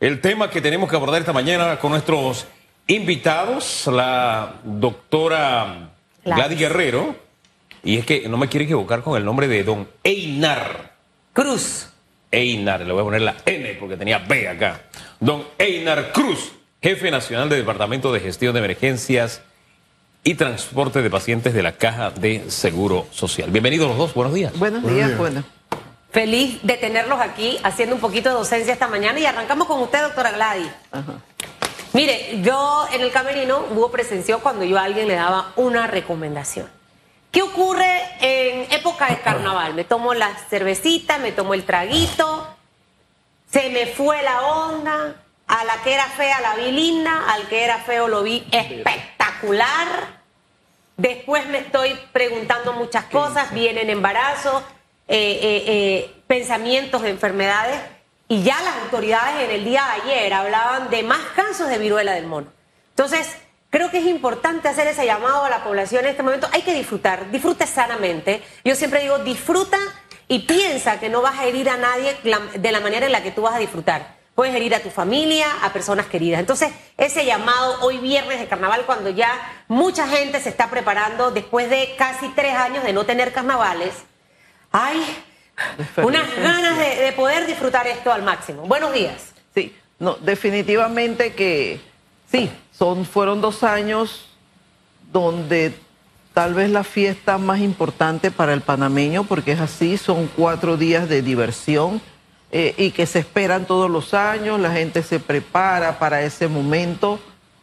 el tema que tenemos que abordar esta mañana con nuestros invitados, la doctora Gladys Guerrero, y es que no me quiero equivocar con el nombre de don Einar Cruz. Einar, le voy a poner la N porque tenía B acá. Don Einar Cruz, jefe nacional del Departamento de Gestión de Emergencias y Transporte de Pacientes de la Caja de Seguro Social. Bienvenidos los dos, buenos días. Buenos días, bueno. Feliz de tenerlos aquí haciendo un poquito de docencia esta mañana y arrancamos con usted, doctora Gladys. Mire, yo en el camerino hubo presenció cuando yo a alguien le daba una recomendación. ¿Qué ocurre en época de carnaval? Me tomo la cervecita, me tomo el traguito, se me fue la onda, a la que era fea la vi linda, al que era feo lo vi espectacular. Después me estoy preguntando muchas cosas, vienen embarazos, eh, eh, eh, pensamientos de enfermedades, y ya las autoridades en el día de ayer hablaban de más casos de viruela del mono. Entonces, creo que es importante hacer ese llamado a la población en este momento. Hay que disfrutar, disfrute sanamente. Yo siempre digo, disfruta y piensa que no vas a herir a nadie de la manera en la que tú vas a disfrutar. Puedes herir a tu familia, a personas queridas. Entonces, ese llamado hoy viernes de carnaval, cuando ya mucha gente se está preparando después de casi tres años de no tener carnavales, hay unas ganas de, poder disfrutar esto al máximo. Buenos días. Sí, no, definitivamente que sí, son, fueron dos años donde tal vez la fiesta más importante para el panameño, porque es así, son cuatro días de diversión eh, y que se esperan todos los años, la gente se prepara para ese momento,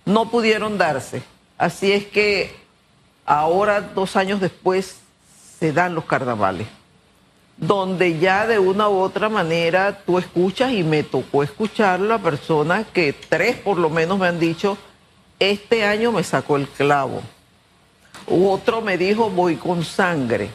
no pudieron darse. Así es que ahora, dos años después, se dan los carnavales donde ya de una u otra manera tú escuchas y me tocó escuchar la persona que tres por lo menos me han dicho, este año me sacó el clavo. otro me dijo, voy con sangre.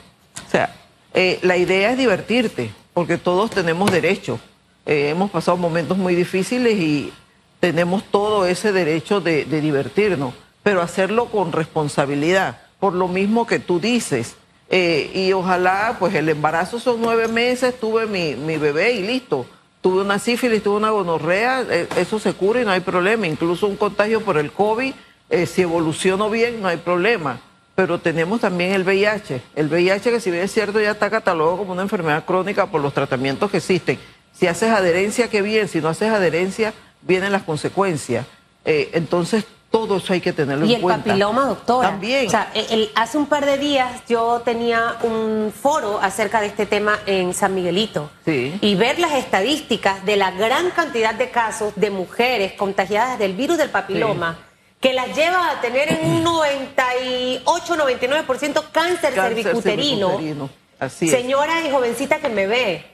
O sea, eh, la idea es divertirte, porque todos tenemos derecho. Eh, hemos pasado momentos muy difíciles y tenemos todo ese derecho de divertirnos, pero hacerlo con responsabilidad. Por lo mismo que tú dices, eh, y ojalá, pues el embarazo son nueve meses, tuve mi, mi bebé y listo. Tuve una sífilis, tuve una gonorrea, eh, eso se cura y no hay problema. Incluso un contagio por el COVID, eh, si evolucionó bien, no hay problema. Pero tenemos también el VIH. El VIH, que si bien es cierto, ya está catalogado como una enfermedad crónica por los tratamientos que existen. Si haces adherencia, qué bien. Si no haces adherencia, vienen las consecuencias. entonces, todo eso hay que tenerlo en cuenta. Y el papiloma, doctora. También. O sea, hace un par de días yo tenía un foro acerca de este tema en San Miguelito. Sí. Y ver las estadísticas de la gran cantidad de casos de mujeres contagiadas del virus del papiloma. Que las lleva a tener en un 98, 99% cáncer, cáncer cervicuterino. Así Señora y jovencita que me ve,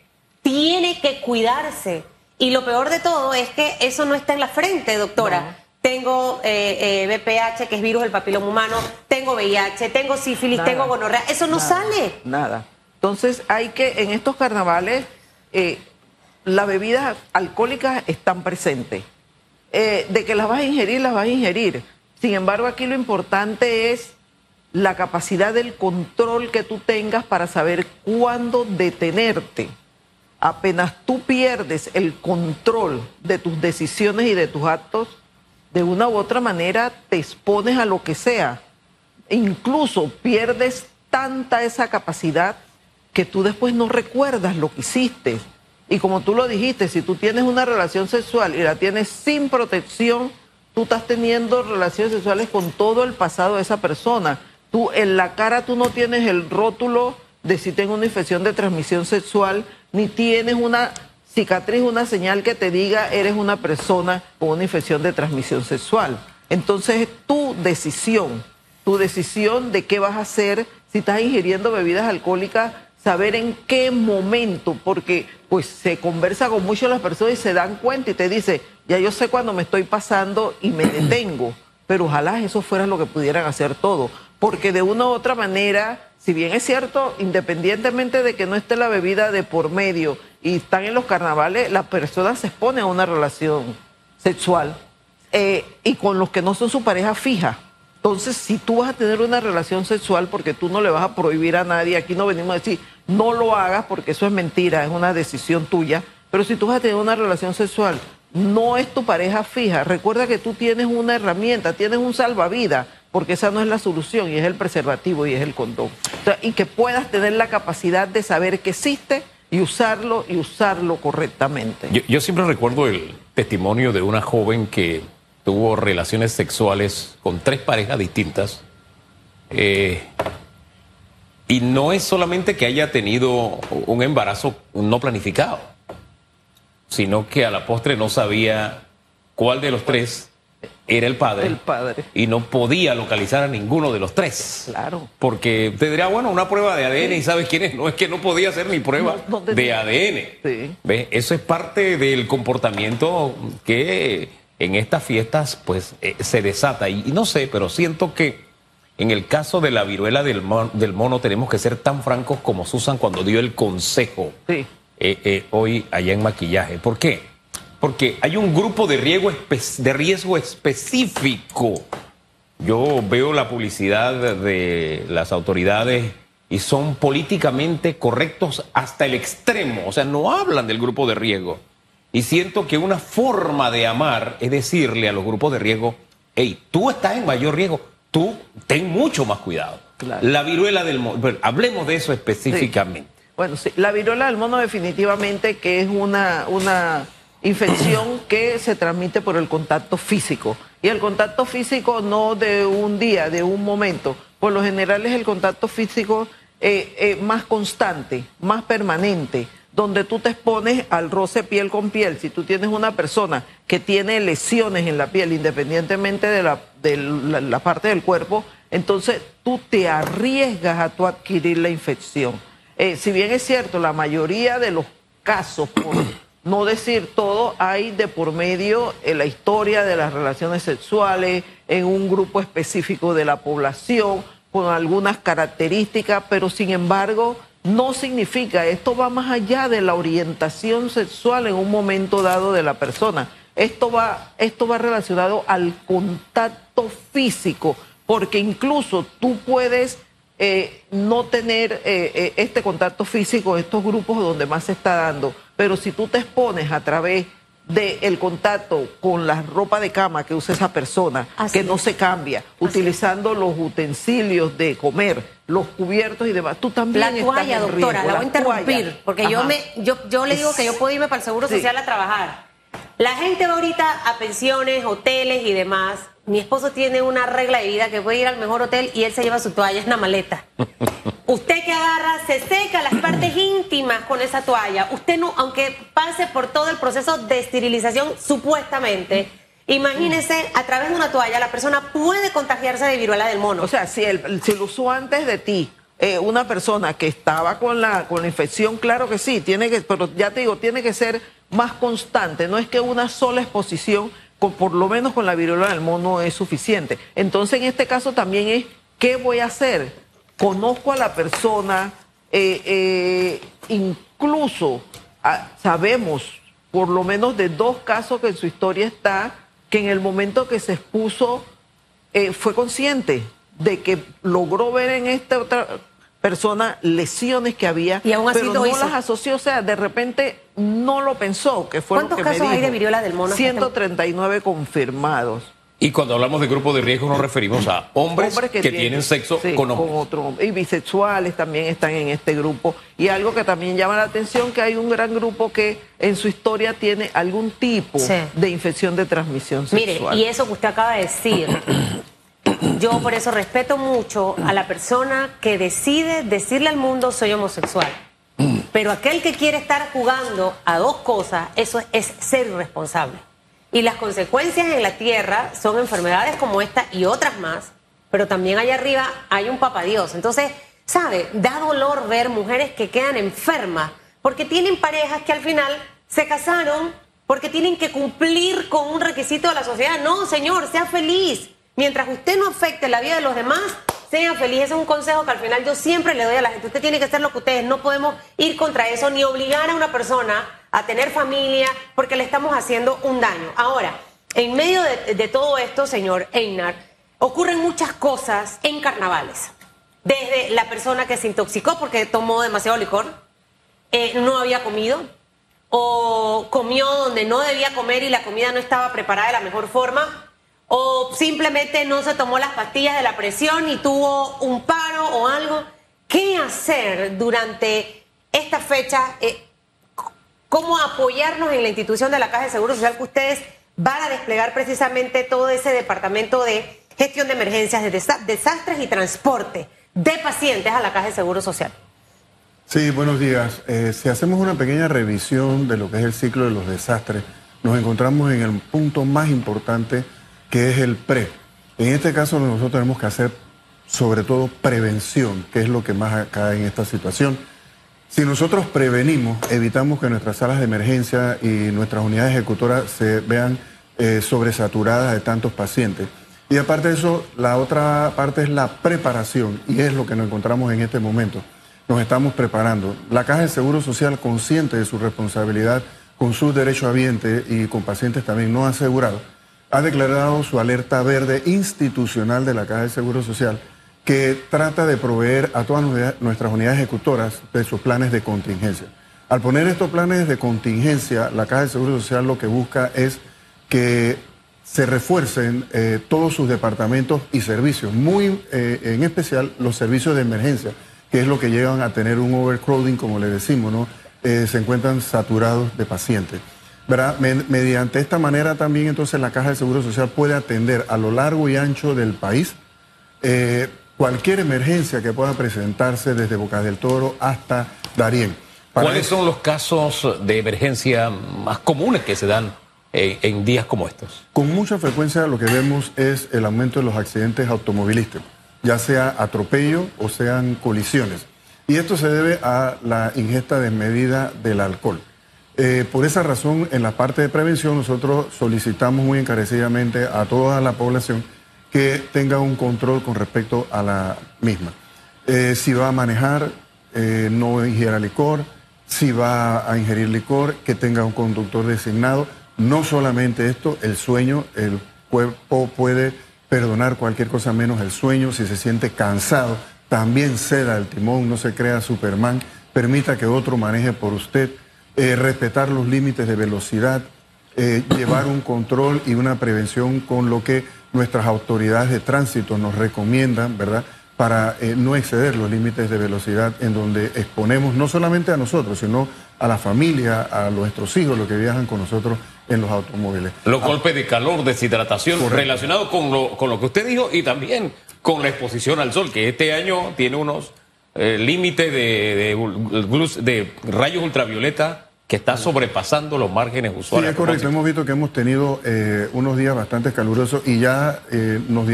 tiene que cuidarse. Y lo peor de todo es que eso no está en la frente, doctora tengo eh, BPH, eh, que es virus del papiloma humano, tengo VIH, tengo sífilis, tengo gonorrea, eso no sale. Nada. Entonces hay que, en estos carnavales, eh, las bebidas alcohólicas están presentes. Eh, de que las vas a ingerir, las vas a ingerir. Sin embargo, aquí lo importante es la capacidad del control que tú tengas para saber cuándo detenerte. Apenas tú pierdes el control de tus decisiones y de tus actos, de una u otra manera te expones a lo que sea. Incluso pierdes tanta esa capacidad que tú después no recuerdas lo que hiciste. Y como tú lo dijiste, si tú tienes una relación sexual y la tienes sin protección, tú estás teniendo relaciones sexuales con todo el pasado de esa persona. Tú en la cara tú no tienes el rótulo de si tengo una infección de transmisión sexual, ni tienes una cicatriz una señal que te diga eres una persona con una infección de transmisión sexual. Entonces es tu decisión, tu decisión de qué vas a hacer si estás ingiriendo bebidas alcohólicas, saber en qué momento, porque pues se conversa con muchas las personas y se dan cuenta y te dice, ya yo sé cuando me estoy pasando y me detengo, pero ojalá eso fuera lo que pudieran hacer todos, porque de una u otra manera si bien es cierto, independientemente de que no esté la bebida de por medio y están en los carnavales, la persona se expone a una relación sexual eh, y con los que no son su pareja fija. Entonces, si tú vas a tener una relación sexual, porque tú no le vas a prohibir a nadie, aquí no venimos a decir no lo hagas porque eso es mentira, es una decisión tuya, pero si tú vas a tener una relación sexual, no es tu pareja fija, recuerda que tú tienes una herramienta, tienes un salvavidas, porque esa no es la solución y es el preservativo y es el condón. y que puedas tener la capacidad de saber que existe y usarlo y usarlo correctamente. Yo, siempre recuerdo el testimonio de una joven que tuvo relaciones sexuales con tres parejas distintas. Eh, y no es solamente que haya tenido un embarazo no planificado, sino que a la postre no sabía cuál de los tres era el padre. El padre. Y no podía localizar a ninguno de los tres. Claro. Porque te diría, bueno, una prueba de ADN y sabes quién es. No es que no podía hacer ni prueba de ADN. Sí. ¿Ves? Eso es parte del comportamiento que en estas fiestas pues eh, se desata. Y, no sé, pero siento que en el caso de la viruela del, del mono tenemos que ser tan francos como Susan cuando dio el consejo sí. Eh, eh, hoy allá en maquillaje. ¿Por qué? Porque hay un grupo de riesgo, de riesgo específico. Yo veo la publicidad de las autoridades y son políticamente correctos hasta el extremo. O sea, no hablan del grupo de riesgo. Y siento que una forma de amar es decirle a los grupos de riesgo, hey, tú estás en mayor riesgo, tú ten mucho más cuidado. La viruela del mono, hablemos de eso específicamente. Bueno, sí, la viruela del mono definitivamente que es una, una infección que se transmite por el contacto físico. Y el contacto físico no de un día, de un momento. Por lo general es el contacto físico eh, eh, más constante, más permanente, donde tú te expones al roce piel con piel. Si tú tienes una persona que tiene lesiones en la piel, independientemente de la, de la, parte del cuerpo, entonces tú te arriesgas a tu adquirir la infección. Eh, si bien es cierto, la mayoría de los casos por no decir todo, hay de por medio en la historia de las relaciones sexuales en un grupo específico de la población con algunas características, pero sin embargo no significa, esto va más allá de la orientación sexual en un momento dado de la persona. Esto va, esto va relacionado al contacto físico, porque incluso tú puedes eh, no tener eh, eh, este contacto físico, estos grupos donde más se está dando pero si tú te expones a través del contacto con la ropa de cama que usa esa persona, que no se cambia, utilizando los utensilios de comer, los cubiertos y demás, tú también La toalla, doctora, la, voy a interrumpir, porque yo me yo, yo le digo que yo puedo irme para el Seguro Social a trabajar. La gente va ahorita a pensiones, hoteles y demás. Mi esposo tiene una regla de vida que puede ir al mejor hotel y él se lleva su toalla en la maleta. Usted que agarra, se seca las partes íntimas con esa toalla. Usted no, aunque pase por todo el proceso de esterilización, supuestamente, imagínese, a través de una toalla, la persona puede contagiarse de viruela del mono. O sea, si, el, si lo usó antes de ti, eh, una persona que estaba con la, con la infección, claro que sí, tiene que, pero ya te digo, tiene que ser más constante. No es que una sola exposición, con, por lo menos con la viruela del mono, es suficiente. Entonces, en este caso también es, ¿qué voy a hacer? Conozco a la persona, eh, eh, incluso ah, sabemos por lo menos de dos casos que en su historia está, que en el momento que se expuso eh, fue consciente de que logró ver en esta otra persona lesiones que había, pero no las asoció, o sea, de repente no lo pensó, que fue ¿Cuántos casos hay de viruela del mono? 139 confirmados. Y cuando hablamos de grupo de riesgo nos referimos a hombres, que, tienen, sexo con hombres. y bisexuales también están en este grupo. Y algo que también llama la atención, que hay un gran grupo que en su historia tiene algún tipo de infección de transmisión sexual. Mire, y eso que usted acaba de decir, yo por eso respeto mucho a la persona que decide decirle al mundo soy homosexual. Pero aquel que quiere estar jugando a dos cosas, eso es ser irresponsable. Y las consecuencias en la tierra son enfermedades como esta y otras más, pero también allá arriba hay un papá Dios. Entonces, ¿sabe? Da dolor ver mujeres que quedan enfermas porque tienen parejas que al final se casaron porque tienen que cumplir con un requisito de la sociedad. No, señor, sea feliz. Mientras usted no afecte la vida de los demás, sea feliz. Ese es un consejo que al final yo siempre le doy a la gente. Usted tiene que hacer lo que ustedes. No podemos ir contra eso ni obligar a una persona a tener familia, porque le estamos haciendo un daño. Ahora, en medio de, todo esto, señor Einar, ocurren muchas cosas en carnavales. Desde la persona que se intoxicó porque tomó demasiado licor, eh, no había comido, o comió donde no debía comer y la comida no estaba preparada de la mejor forma, o simplemente no se tomó las pastillas de la presión y tuvo un paro o algo. ¿Qué hacer durante esta fecha? Eh, ¿Cómo apoyarnos en la institución de la Caja de Seguro Social que ustedes van a desplegar precisamente todo ese departamento de gestión de emergencias, de desastres y transporte de pacientes a la Caja de Seguro Social? Sí, buenos días. Eh, si hacemos una pequeña revisión de lo que es el ciclo de los desastres, nos encontramos en el punto más importante que es el pre. En este caso nosotros tenemos que hacer sobre todo prevención, que es lo que más cae en esta situación. Si nosotros prevenimos, evitamos que nuestras salas de emergencia y nuestras unidades ejecutoras se vean eh, sobresaturadas de tantos pacientes. Y aparte de eso, la otra parte es la preparación, y es lo que nos encontramos en este momento nos estamos preparando. La Caja de Seguro Social, consciente de su responsabilidad con sus derechos habientes y con pacientes también no asegurados, ha declarado su alerta verde institucional de la Caja de Seguro Social que trata de proveer a todas nuestras unidades ejecutoras de sus planes de contingencia. Al poner estos planes de contingencia, la Caja de Seguro Social lo que busca es que se refuercen eh, todos sus departamentos y servicios, muy eh, en especial los servicios de emergencia que es lo que llevan a tener un overcrowding, como le decimos, ¿no? Eh, se encuentran saturados de pacientes. mediante esta manera también entonces la Caja de Seguro Social puede atender a lo largo y ancho del país cualquier emergencia que pueda presentarse desde Boca del Toro hasta Darién. ¿Cuáles son los casos de emergencia más comunes que se dan en, en días como estos? Con mucha frecuencia lo que vemos es el aumento de los accidentes automovilísticos ya sea atropello o sean colisiones. Y esto se debe a la ingesta desmedida del alcohol. Eh, por esa razón, en la parte de prevención, nosotros solicitamos muy encarecidamente a toda la población que tenga un control con respecto a la misma. Eh, si va a manejar, eh, no ingiera licor. Si va a ingerir licor, que tenga un conductor designado. No solamente esto, el sueño, el cuerpo puede perdonar cualquier cosa menos el sueño, si se siente cansado, también ceda el timón, no se crea Superman, permita que otro maneje por usted, eh, respetar los límites de velocidad, llevar un control y una prevención con lo que nuestras autoridades de tránsito nos recomiendan, ¿verdad? Para eh, no exceder los límites de velocidad en donde exponemos no solamente a nosotros, sino a la familia, a nuestros hijos, los que viajan con nosotros en los automóviles. Los ah. golpes de calor, deshidratación, relacionado con lo, con lo que usted dijo y también con la exposición al sol, que este año tiene unos eh, límites de, de, rayos ultravioleta que está sobrepasando los márgenes usuales. Sí, es correcto. Hemos visto que hemos tenido eh, unos días bastante calurosos y ya eh, nos,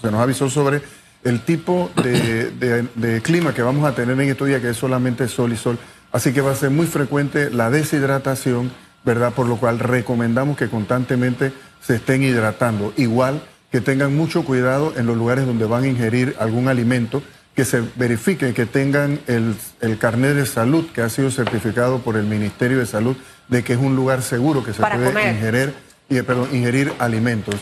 se nos avisó sobre el tipo de, de, clima que vamos a tener en estos días, que es solamente sol y sol. Así que va a ser muy frecuente la deshidratación ¿verdad? Por lo cual recomendamos que constantemente se estén hidratando. Igual que tengan mucho cuidado en los lugares donde van a ingerir algún alimento, que se verifique que tengan el, el carnet de salud que ha sido certificado por el Ministerio de Salud de que es un lugar seguro que se puede ingerir, y, perdón, ingerir alimentos.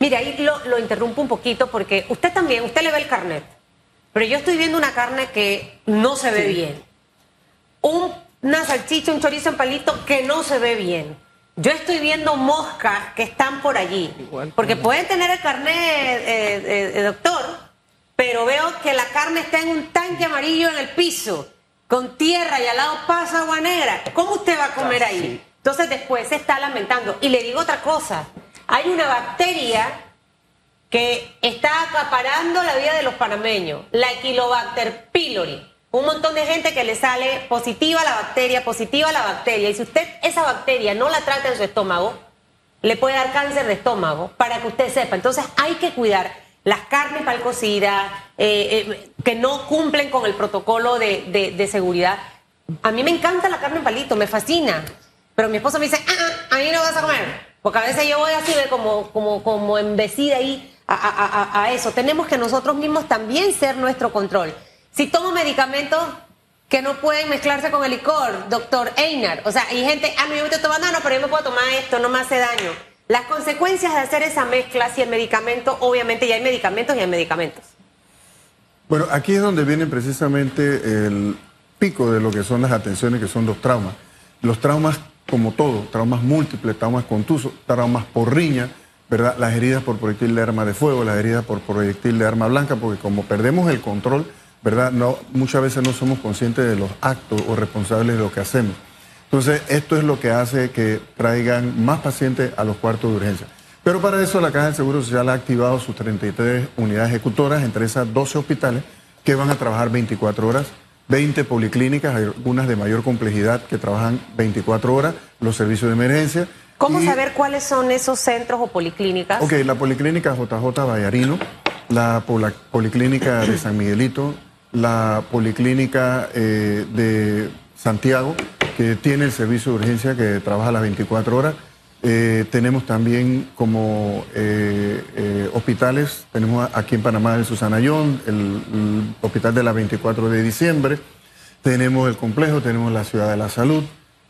Mire, ahí lo, lo interrumpo un poquito porque usted también, usted le ve el carnet, pero yo estoy viendo una carne que no se ve bien. Un una salchicha, un chorizo en palito que no se ve bien. Yo estoy viendo moscas que están por allí. Porque pueden tener el carnet, eh, eh, eh, doctor, pero veo que la carne está en un tanque amarillo en el piso, con tierra y al lado pasa agua negra. ¿Cómo usted va a comer ahí? Entonces después se está lamentando. Y le digo otra cosa. Hay una bacteria que está acaparando la vida de los panameños, la Equilobacter pylori un montón de gente que le sale positiva la bacteria, positiva la bacteria. Y si usted esa bacteria no la trata en su estómago, le puede dar cáncer de estómago, para que usted sepa. Entonces hay que cuidar las carnes mal cocidas, eh, eh, que no cumplen con el protocolo de, seguridad. A mí me encanta la carne en palito, me fascina. Pero mi esposo me dice, ah, ah, a no vas a comer. Porque a veces yo voy así de como, como, como embecida ahí a eso. Tenemos que nosotros mismos también ser nuestro control. Si tomo medicamentos que no pueden mezclarse con el licor, doctor Einar. O sea, hay gente, ah, no, yo me estoy tomando, no, pero yo me puedo tomar esto, no me hace daño. Las consecuencias de hacer esa mezcla, si el medicamento, obviamente ya hay medicamentos y hay medicamentos. Bueno, aquí es donde viene precisamente el pico de lo que son las atenciones, que son los traumas. los traumas como todo, traumas múltiples, traumas contusos, traumas por riña, ¿verdad? Las heridas por proyectil de arma de fuego, las heridas por proyectil de arma blanca, porque como perdemos el control, ¿verdad? No, muchas veces no somos conscientes de los actos o responsables de lo que hacemos. Entonces, esto es lo que hace que traigan más pacientes a los cuartos de urgencia. Pero para eso la Caja del Seguro Social ha activado sus 33 unidades ejecutoras, entre esas 12 hospitales que van a trabajar 24 horas, 20 policlínicas, algunas de mayor complejidad que trabajan 24 horas, los servicios de emergencia. ¿Cómo saber cuáles son esos centros o policlínicas? Ok, la policlínica JJ Vallarino, la policlínica de San Miguelito, la policlínica eh, de Santiago, que tiene el servicio de urgencia que trabaja las 24 horas. Eh, tenemos también como eh, hospitales, tenemos aquí en Panamá el Susana Young, el, hospital de la 24 de diciembre, tenemos el complejo, tenemos la Ciudad de la Salud,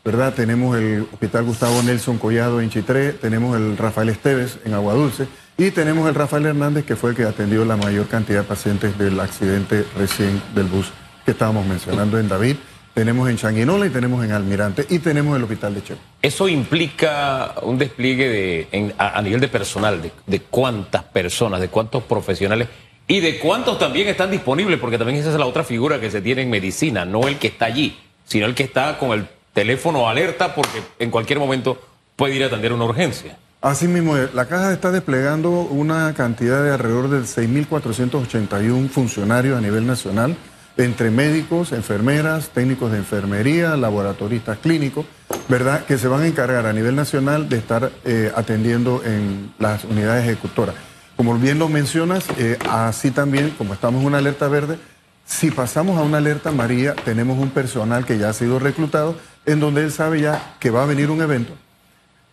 ¿verdad? Tenemos el Hospital Gustavo Nelson Collado en Chitré, tenemos el Rafael Esteves en Aguadulce y tenemos el Rafael Hernández que fue el que atendió la mayor cantidad de pacientes del accidente recién del bus que estábamos mencionando en David. Tenemos en Changuinola y tenemos en Almirante y tenemos el Hospital de Chepo. Eso implica un despliegue de, a, nivel de personal, de, de cuántas personas, de cuántos profesionales y de cuántos también están disponibles, porque también esa es la otra figura que se tiene en medicina, no el que está allí, sino el que está con el teléfono alerta porque en cualquier momento puede ir a atender una urgencia. Así mismo, la caja está desplegando una cantidad de alrededor de 6.481 funcionarios a nivel nacional, entre médicos, enfermeras, técnicos de enfermería, laboratoristas clínicos, ¿verdad? Que se van a encargar a nivel nacional de estar eh, atendiendo en las unidades ejecutoras. Como bien lo mencionas, eh, así también, como estamos en una alerta verde, si pasamos a una alerta María, tenemos un personal que ya ha sido reclutado, en donde él sabe ya que va a venir un evento,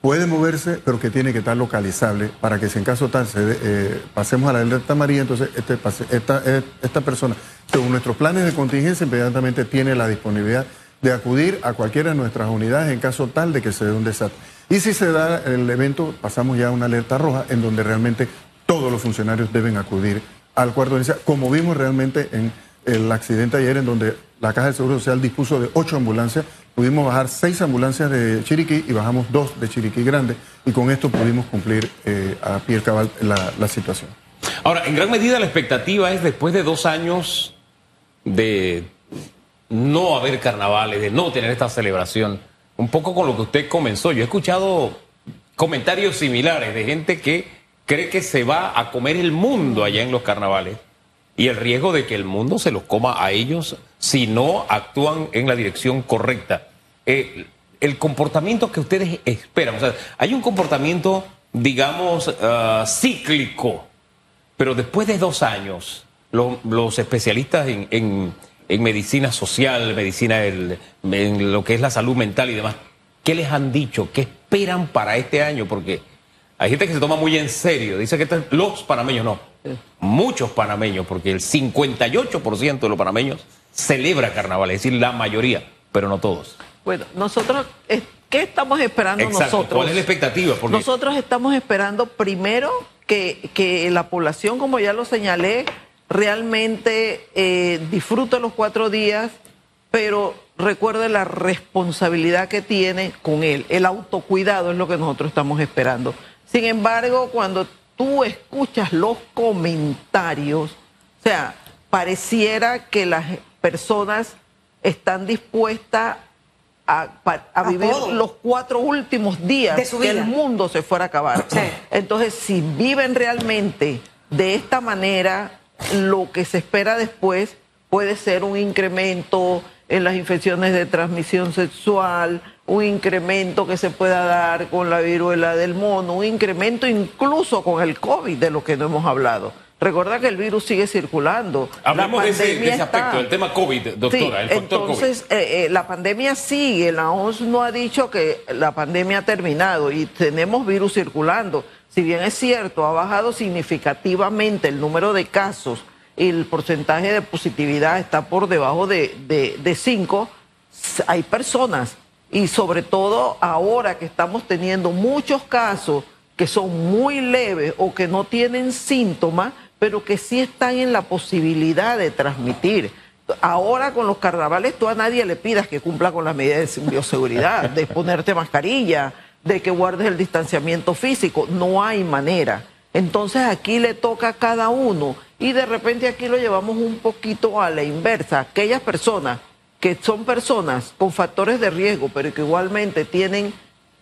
puede moverse, pero que tiene que estar localizable para que si en caso tal se, eh, pasemos a la alerta María, entonces este, esta, esta persona, según nuestros planes de contingencia, inmediatamente tiene la disponibilidad de acudir a cualquiera de nuestras unidades en caso tal de que se dé un desastre. Y si se da el evento, pasamos ya a una alerta roja en donde realmente todos los funcionarios deben acudir al cuarto de como vimos realmente en el accidente ayer en donde la Caja de Seguro Social dispuso de ocho ambulancias, pudimos bajar seis ambulancias de Chiriquí y bajamos dos de Chiriquí Grande y con esto pudimos cumplir eh, a pie cabal la, la situación. Ahora, en gran medida la expectativa es después de dos años de no haber carnavales, de no tener esta celebración, un poco con lo que usted comenzó. Yo he escuchado comentarios similares de gente que cree que se va a comer el mundo allá en los carnavales y el riesgo de que el mundo se los coma a ellos si no actúan en la dirección correcta. Eh, el comportamiento que ustedes esperan, o sea, hay un comportamiento, digamos, ah, cíclico, pero después de dos años, los especialistas en, medicina social, medicina en lo que es la salud mental y demás, ¿qué les han dicho? ¿Qué esperan para este año? Porque hay gente que se toma muy en serio, dice que los panameños no muchos panameños, porque el 58% de los panameños celebra carnaval, es decir, la mayoría, pero no todos. Bueno, nosotros, ¿qué estamos esperando nosotros? ¿Cuál es la expectativa? Nosotros estamos esperando primero que, que, la población, como ya lo señalé, realmente eh, disfrute los cuatro días, pero recuerde la responsabilidad que tiene con él. El autocuidado es lo que nosotros estamos esperando. Sin embargo, cuando tú escuchas los comentarios, o sea, pareciera que las personas están dispuestas a, vivir los cuatro últimos días que el mundo se fuera a acabar. Entonces, si viven realmente de esta manera, lo que se espera después puede ser un incremento en las infecciones de transmisión sexual, un incremento que se pueda dar con la viruela del mono, un incremento incluso con el COVID de lo que no hemos hablado. Recuerda que el virus sigue circulando. Hablemos de ese, aspecto, el tema COVID, doctora, el factor entonces, eh, eh, la pandemia sigue, la OMS no ha dicho que la pandemia ha terminado y tenemos virus circulando. Si bien es cierto, ha bajado significativamente el número de casos y el porcentaje de positividad está por debajo de 5, hay personas y sobre todo ahora que estamos teniendo muchos casos que son muy leves o que no tienen síntomas, pero que sí están en la posibilidad de transmitir. Ahora con los carnavales tú a nadie le pidas que cumpla con las medidas de bioseguridad, de ponerte mascarilla, de que guardes el distanciamiento físico. No hay manera. Entonces aquí le toca a cada uno y de repente aquí lo llevamos un poquito a la inversa. Aquellas personas que son personas con factores de riesgo, pero que igualmente tienen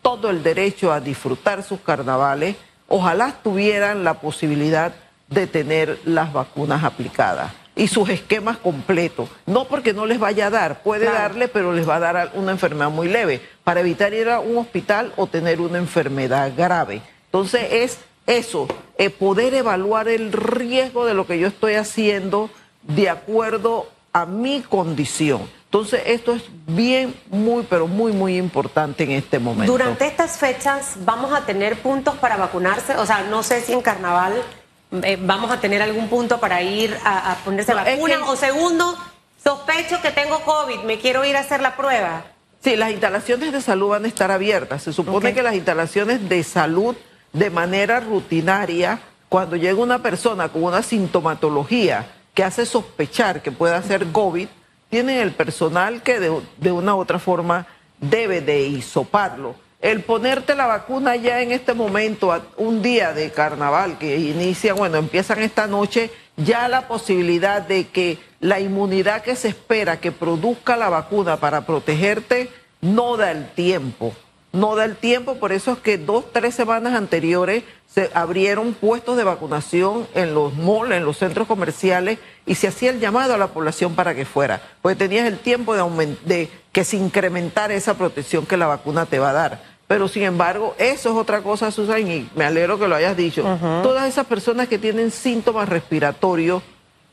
todo el derecho a disfrutar sus carnavales, ojalá tuvieran la posibilidad de tener las vacunas aplicadas y sus esquemas completos. No porque no les vaya a dar, puede darle, pero les va a dar una enfermedad muy leve, para evitar ir a un hospital o tener una enfermedad grave. Entonces es eso, eh, poder evaluar el riesgo de lo que yo estoy haciendo de acuerdo a mi condición. Entonces, esto es bien, muy, pero muy, muy importante en este momento. Durante estas fechas, ¿vamos a tener puntos para vacunarse? O sea, no sé si en carnaval eh, vamos a tener algún punto para ir a, ponerse la vacuna. O segundo, sospecho que tengo COVID, me quiero ir a hacer la prueba. Sí, las instalaciones de salud van a estar abiertas. Se supone que las instalaciones de salud de manera rutinaria, cuando llega una persona con una sintomatología que hace sospechar que pueda ser COVID, tienen el personal que de, una u otra forma debe de hisoparlo. El ponerte la vacuna ya en este momento, un día de carnaval que inicia, bueno, empiezan esta noche, ya la posibilidad de que la inmunidad que se espera que produzca la vacuna para protegerte no da el tiempo. No da el tiempo, por eso es que dos, tres semanas anteriores se abrieron puestos de vacunación en los malls, en los centros comerciales, y se hacía el llamado a la población para que fuera, porque tenías el tiempo de, de que se incrementara esa protección que la vacuna te va a dar. Pero sin embargo, eso es otra cosa, Susan, y me alegro que lo hayas dicho. Todas esas personas que tienen síntomas respiratorios,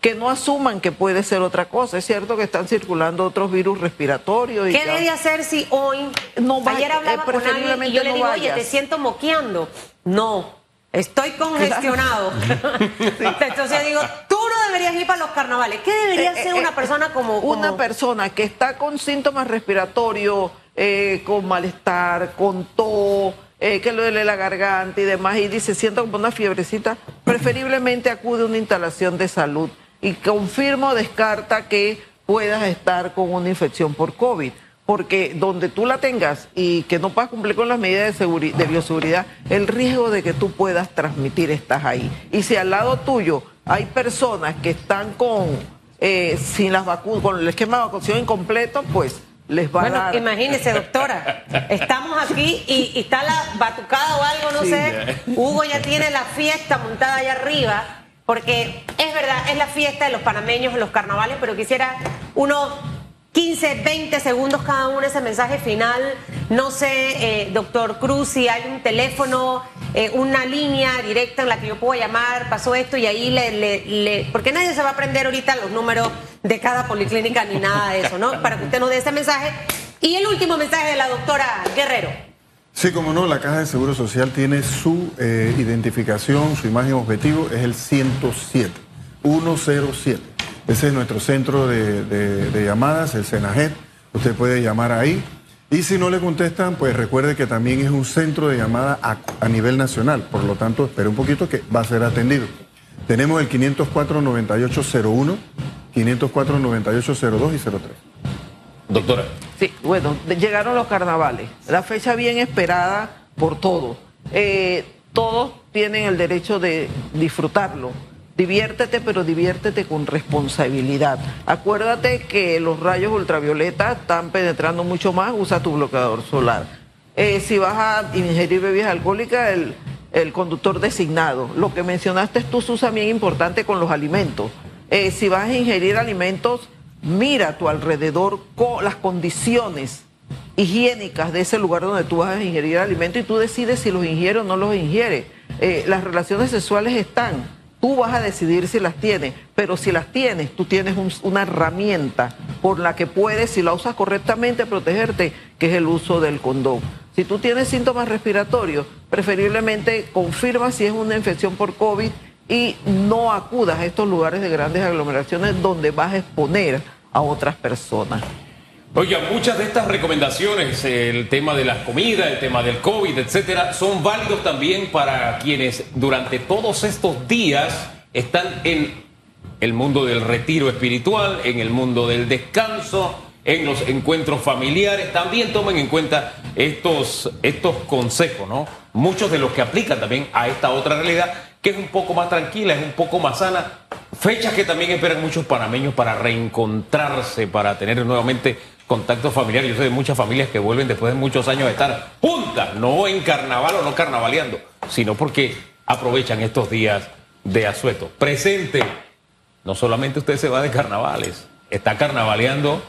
que no asuman que puede ser otra cosa. Es cierto que están circulando otros virus respiratorios. Y ¿Qué debe hacer si hoy, no ayer hablaba eh, con alguien y yo le digo, oye, te siento moqueando? No, estoy congestionado. Entonces digo, no deberías ir para los carnavales. ¿Qué debería hacer eh, eh, una persona como, Una persona que está con síntomas respiratorios, con malestar, con tos, que le duele la garganta y demás, y dice, siento como una fiebrecita, preferiblemente acude a una instalación de salud y confirmo descarta que puedas estar con una infección por COVID. Porque donde tú la tengas y que no puedas cumplir con las medidas de, de bioseguridad, el riesgo de que tú puedas transmitir estás ahí. Y si al lado tuyo hay personas que están con, eh, sin las vacunas, con el esquema de vacunación incompleto, pues les va a dar. Imagínese, doctora, estamos aquí y, está la batucada o algo, no sé. Hugo ya tiene la fiesta montada allá arriba porque es verdad, es la fiesta de los panameños en los carnavales, pero quisiera unos 15, 20 segundos cada uno ese mensaje final. No sé, eh, doctor Cruz, si hay un teléfono, eh, una línea directa en la que yo puedo llamar, pasó esto y ahí le, le, le, Porque nadie se va a aprender ahorita los números de cada policlínica ni nada de eso, ¿no? Para que usted nos dé ese mensaje. Y el último mensaje de la doctora Guerrero. Sí, como no, la Caja de Seguro Social tiene su eh, identificación, su imagen objetivo, es el 107, 107. Ese es nuestro centro de, llamadas, el Senajet. Usted puede llamar ahí. Y si no le contestan, pues recuerde que también es un centro de llamada a, nivel nacional. Por lo tanto, espere un poquito que va a ser atendido. Tenemos el 504-9801, 504-9802 y 03. Doctora. Sí, bueno, llegaron los carnavales, la fecha bien esperada por todos. Eh, todos tienen el derecho de disfrutarlo. Diviértete, pero diviértete con responsabilidad. Acuérdate que los rayos ultravioleta están penetrando mucho más, usa tu bloqueador solar. Eh, si vas a ingerir bebidas alcohólicas, el, conductor designado. Lo que mencionaste tú, Susa, bien importante con los alimentos. Eh, si vas a ingerir alimentos mira a tu alrededor las condiciones higiénicas de ese lugar donde tú vas a ingerir alimento y tú decides si los ingiere o no los ingiere. Eh, las relaciones sexuales están, tú vas a decidir si las tienes, pero si las tienes, tú tienes una herramienta por la que puedes, si la usas correctamente, protegerte, que es el uso del condón. Si tú tienes síntomas respiratorios, preferiblemente confirma si es una infección por COVID y no acudas a estos lugares de grandes aglomeraciones donde vas a exponer a otras personas. Oiga, muchas de estas recomendaciones, el tema de la comida, el tema del COVID, etcétera, son válidos también para quienes durante todos estos días están en el mundo del retiro espiritual, en el mundo del descanso, en los encuentros familiares. También tomen en cuenta estos, estos consejos, ¿no? Muchos de los que aplican también a esta otra realidad, que es un poco más tranquila, es un poco más sana. Fechas que también esperan muchos panameños para reencontrarse, para tener nuevamente contacto familiar. Yo sé de muchas familias que vuelven después de muchos años de estar juntas, no en carnaval o no carnavaleando, sino porque aprovechan estos días de asueto. Presente, no solamente usted se va de carnavales, está carnavaleando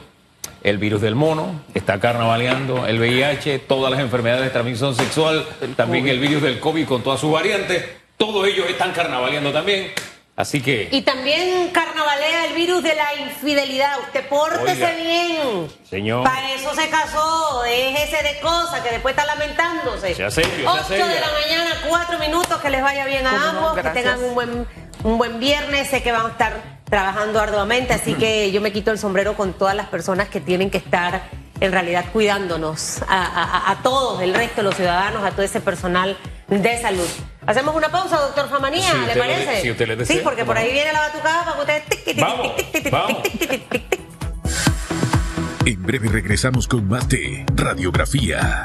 el virus del mono, está carnavaleando el VIH, todas las enfermedades de transmisión sexual, también el virus del COVID con todas sus variantes, todos ellos están carnavaleando también. Así que. Y también carnavalea el virus de la infidelidad. Usted pórtese Oiga, bien. señor. Para eso se casó. Déjese de cosas que después está lamentándose. Sea serio, sea 8 de la mañana, 4 minutos. Que les vaya bien a no, ambos. que tengan un buen, un buen viernes. Sé que van a estar trabajando arduamente. Así que yo me quito el sombrero con todas las personas que tienen que estar en realidad cuidándonos. A, a- a todos, el resto de los ciudadanos, a todo ese personal de salud. Hacemos una pausa, doctor Famanía, Si ¿le usted parece? si usted le desea, sí, porque por ¿cómo ahí viene la batucada para que ustedes... tic, tic, tic, Vamos, tic, tic, tic, vamos. tic, tic, tic, tic, tic. En breve regresamos con más de Radiografía.